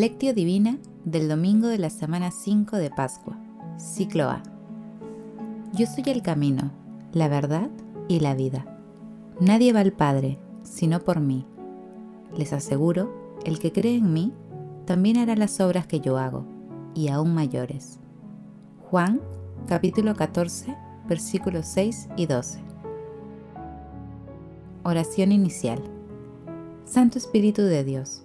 Lectio Divina del domingo de la semana 5 de Pascua, ciclo A. Yo soy el camino, la verdad y la vida. Nadie va al Padre, sino por mí. Les aseguro, el que cree en mí, también hará las obras que yo hago, y aún mayores. Juan, capítulo 14, versículos 6 y 12. Oración inicial. Santo Espíritu de Dios,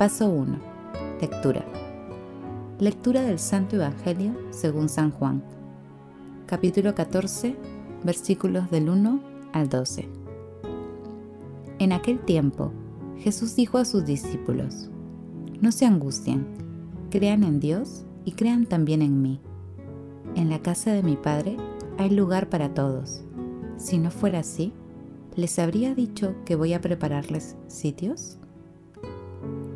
Paso 1. Lectura. Lectura del Santo Evangelio según San Juan. Capítulo 14, versículos del 1 al 12. En aquel tiempo, Jesús dijo a sus discípulos, No se angustien, crean en Dios y crean también en mí. En la casa de mi Padre hay lugar para todos. Si no fuera así, ¿les habría dicho que voy a prepararles sitios?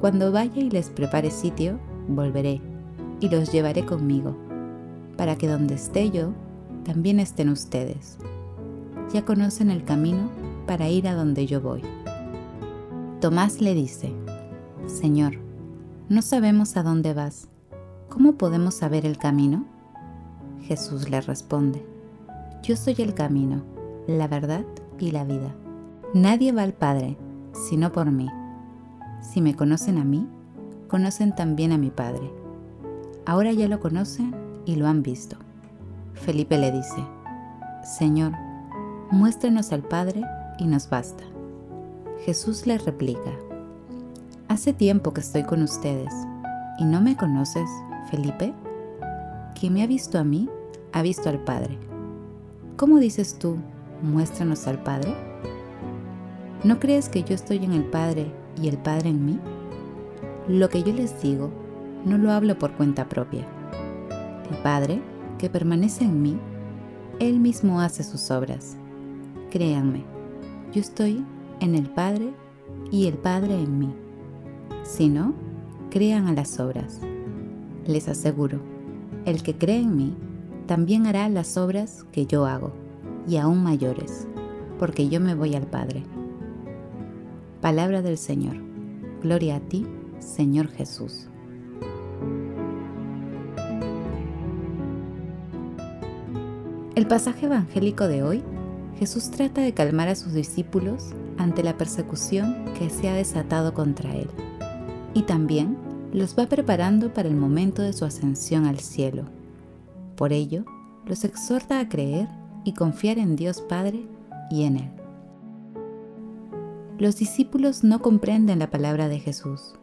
Cuando vaya y les prepare sitio, volveré y los llevaré conmigo, para que donde esté yo, también estén ustedes. Ya conocen el camino para ir a donde yo voy. Tomás le dice, Señor, no sabemos a dónde vas. ¿Cómo podemos saber el camino? Jesús le responde, Yo soy el camino, la verdad y la vida. Nadie va al Padre, sino por mí. Si me conocen a mí, conocen también a mi Padre. Ahora ya lo conocen y lo han visto. Felipe le dice, Señor, muéstrenos al Padre y nos basta. Jesús le replica, Hace tiempo que estoy con ustedes y no me conoces, Felipe. Quien me ha visto a mí, ha visto al Padre. ¿Cómo dices tú, muéstranos al Padre? ¿No crees que yo estoy en el Padre y el Padre en mí? Lo que yo les digo, no lo hablo por cuenta propia. El Padre, que permanece en mí, Él mismo hace sus obras. Créanme, yo estoy en el Padre y el Padre en mí. Si no, crean a las obras. Les aseguro, el que cree en mí, también hará las obras que yo hago, y aún mayores, porque yo me voy al Padre. Palabra del Señor. Gloria a ti, Señor Jesús. El pasaje evangélico de hoy, Jesús trata de calmar a sus discípulos ante la persecución que se ha desatado contra él y también los va preparando para el momento de su ascensión al cielo. Por ello, los exhorta a creer y confiar en Dios Padre y en Él los discípulos no comprenden la palabra de Jesús.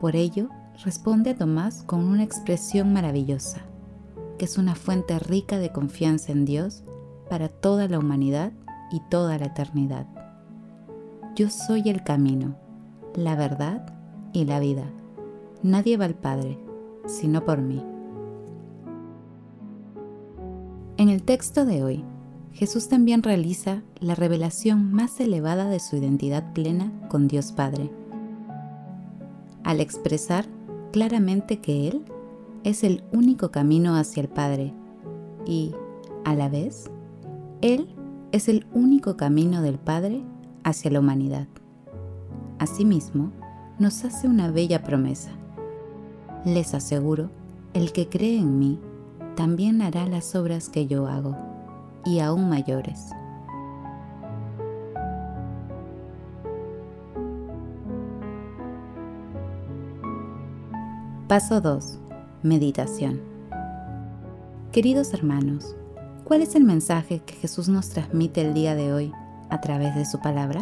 Por ello, responde a Tomás con una expresión maravillosa, que es una fuente rica de confianza en Dios para toda la humanidad y toda la eternidad. Yo soy el camino, la verdad y la vida. Nadie va al Padre, sino por mí. En el texto de hoy, Jesús también realiza la revelación más elevada de su identidad plena con Dios Padre, al expresar claramente que Él es el único camino hacia el Padre y, a la vez, Él es el único camino del Padre hacia la humanidad. Asimismo, nos hace una bella promesa. Les aseguro, el que cree en mí también hará las obras que yo hago y aún mayores. Paso 2. Meditación. Queridos hermanos, ¿cuál es el mensaje que Jesús nos transmite el día de hoy a través de su palabra?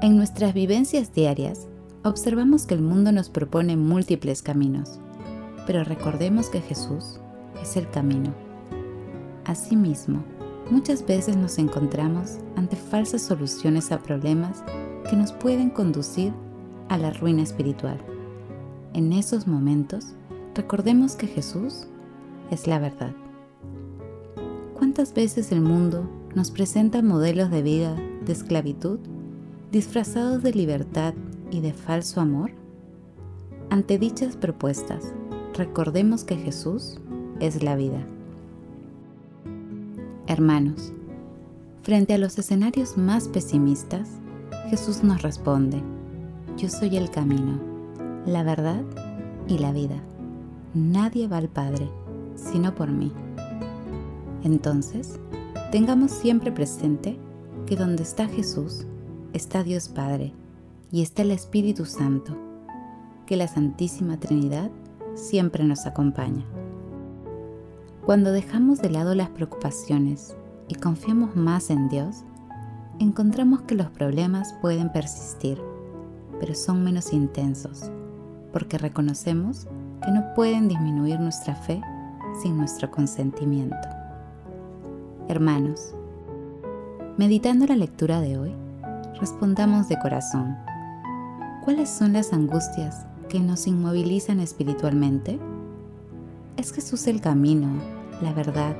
En nuestras vivencias diarias, observamos que el mundo nos propone múltiples caminos, pero recordemos que Jesús es el camino Asimismo, Muchas veces nos encontramos ante falsas soluciones a problemas que nos pueden conducir a la ruina espiritual. En esos momentos, recordemos que Jesús es la verdad. ¿Cuántas veces el mundo nos presenta modelos de vida de esclavitud disfrazados de libertad y de falso amor? Ante dichas propuestas, recordemos que Jesús es la vida. Hermanos, frente a los escenarios más pesimistas, Jesús nos responde, yo soy el camino, la verdad y la vida. Nadie va al Padre, sino por mí. Entonces, tengamos siempre presente que donde está Jesús, está Dios Padre y está el Espíritu Santo, que la Santísima Trinidad siempre nos acompaña. Cuando dejamos de lado las preocupaciones y confiamos más en Dios, encontramos que los problemas pueden persistir, pero son menos intensos, porque reconocemos que no pueden disminuir nuestra fe sin nuestro consentimiento. Hermanos, meditando la lectura de hoy, respondamos de corazón, ¿cuáles son las angustias que nos inmovilizan espiritualmente? ¿Es Jesús el camino, la verdad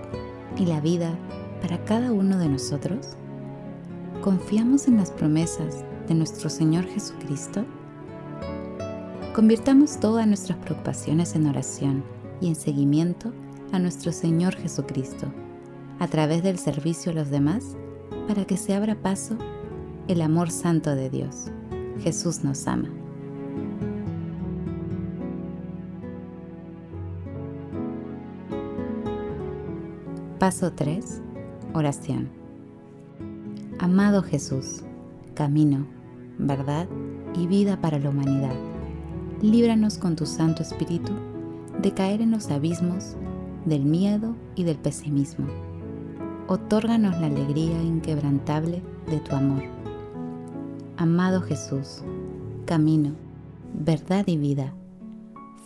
y la vida para cada uno de nosotros? ¿Confiamos en las promesas de nuestro Señor Jesucristo? Convirtamos todas nuestras preocupaciones en oración y en seguimiento a nuestro Señor Jesucristo, a través del servicio a los demás, para que se abra paso el amor santo de Dios. Jesús nos ama. Paso 3. Oración. Amado Jesús, camino, verdad y vida para la humanidad, líbranos con tu Santo Espíritu de caer en los abismos del miedo y del pesimismo. Otórganos la alegría inquebrantable de tu amor. Amado Jesús, camino, verdad y vida,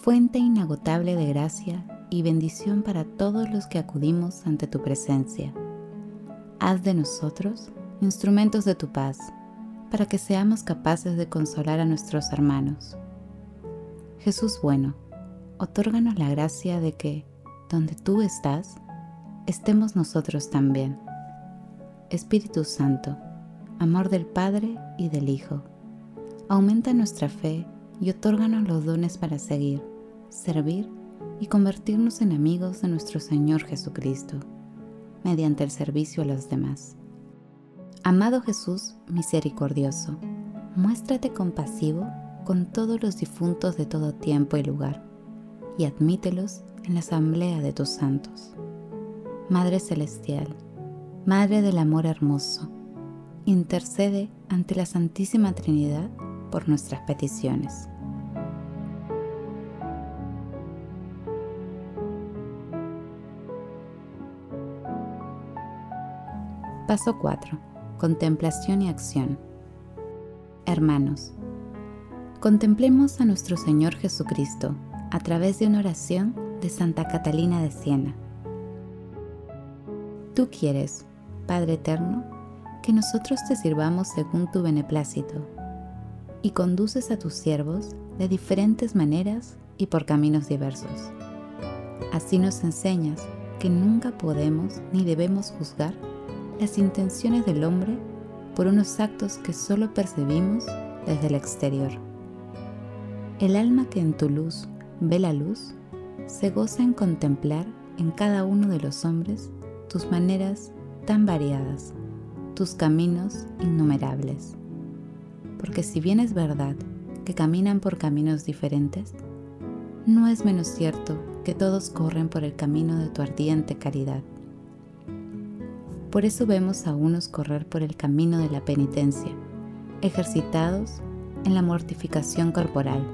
fuente inagotable de gracia y bendición para todos los que acudimos ante tu presencia. Haz de nosotros instrumentos de tu paz, para que seamos capaces de consolar a nuestros hermanos. Jesús bueno, otórganos la gracia de que, donde tú estás, estemos nosotros también. Espíritu Santo, amor del Padre y del Hijo, aumenta nuestra fe y otórganos los dones para seguir, servir y convertirnos en amigos de nuestro Señor Jesucristo, mediante el servicio a los demás. Amado Jesús misericordioso, muéstrate compasivo con todos los difuntos de todo tiempo y lugar, y admítelos en la asamblea de tus santos. Madre Celestial, Madre del Amor Hermoso, intercede ante la Santísima Trinidad por nuestras peticiones. Paso 4. Contemplación y acción. Hermanos, contemplemos a nuestro Señor Jesucristo a través de una oración de Santa Catalina de Siena. Tú quieres, Padre Eterno, que nosotros te sirvamos según tu beneplácito, y conduces a tus siervos de diferentes maneras y por caminos diversos. Así nos enseñas que nunca podemos ni debemos juzgar las intenciones del hombre por unos actos que solo percibimos desde el exterior. El alma que en tu luz ve la luz se goza en contemplar en cada uno de los hombres tus maneras tan variadas, tus caminos innumerables. Porque si bien es verdad que caminan por caminos diferentes, no es menos cierto que todos corren por el camino de tu ardiente caridad. Por eso vemos a unos correr por el camino de la penitencia, ejercitados en la mortificación corporal,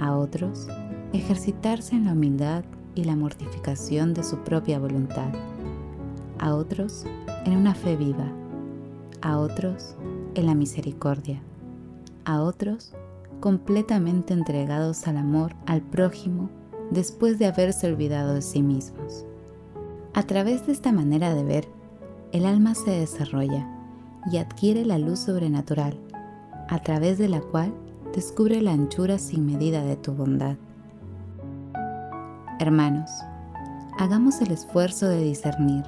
a otros ejercitarse en la humildad y la mortificación de su propia voluntad, a otros en una fe viva, a otros en la misericordia, a otros completamente entregados al amor al prójimo después de haberse olvidado de sí mismos. A través de esta manera de ver, el alma se desarrolla y adquiere la luz sobrenatural, a través de la cual descubre la anchura sin medida de tu bondad. Hermanos, hagamos el esfuerzo de discernir,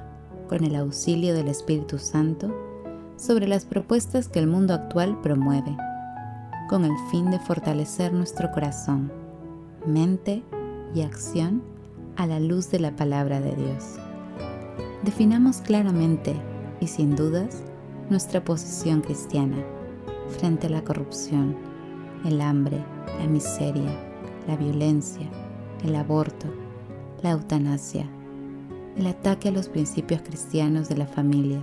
con el auxilio del Espíritu Santo, sobre las propuestas que el mundo actual promueve, con el fin de fortalecer nuestro corazón, mente y acción a la luz de la palabra de Dios. Definamos claramente y sin dudas nuestra posición cristiana frente a la corrupción, el hambre, la miseria, la violencia, el aborto, la eutanasia, el ataque a los principios cristianos de la familia,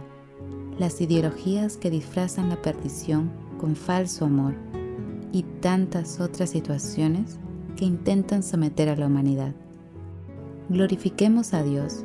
las ideologías que disfrazan la perdición con falso amor y tantas otras situaciones que intentan someter a la humanidad. Glorifiquemos a Dios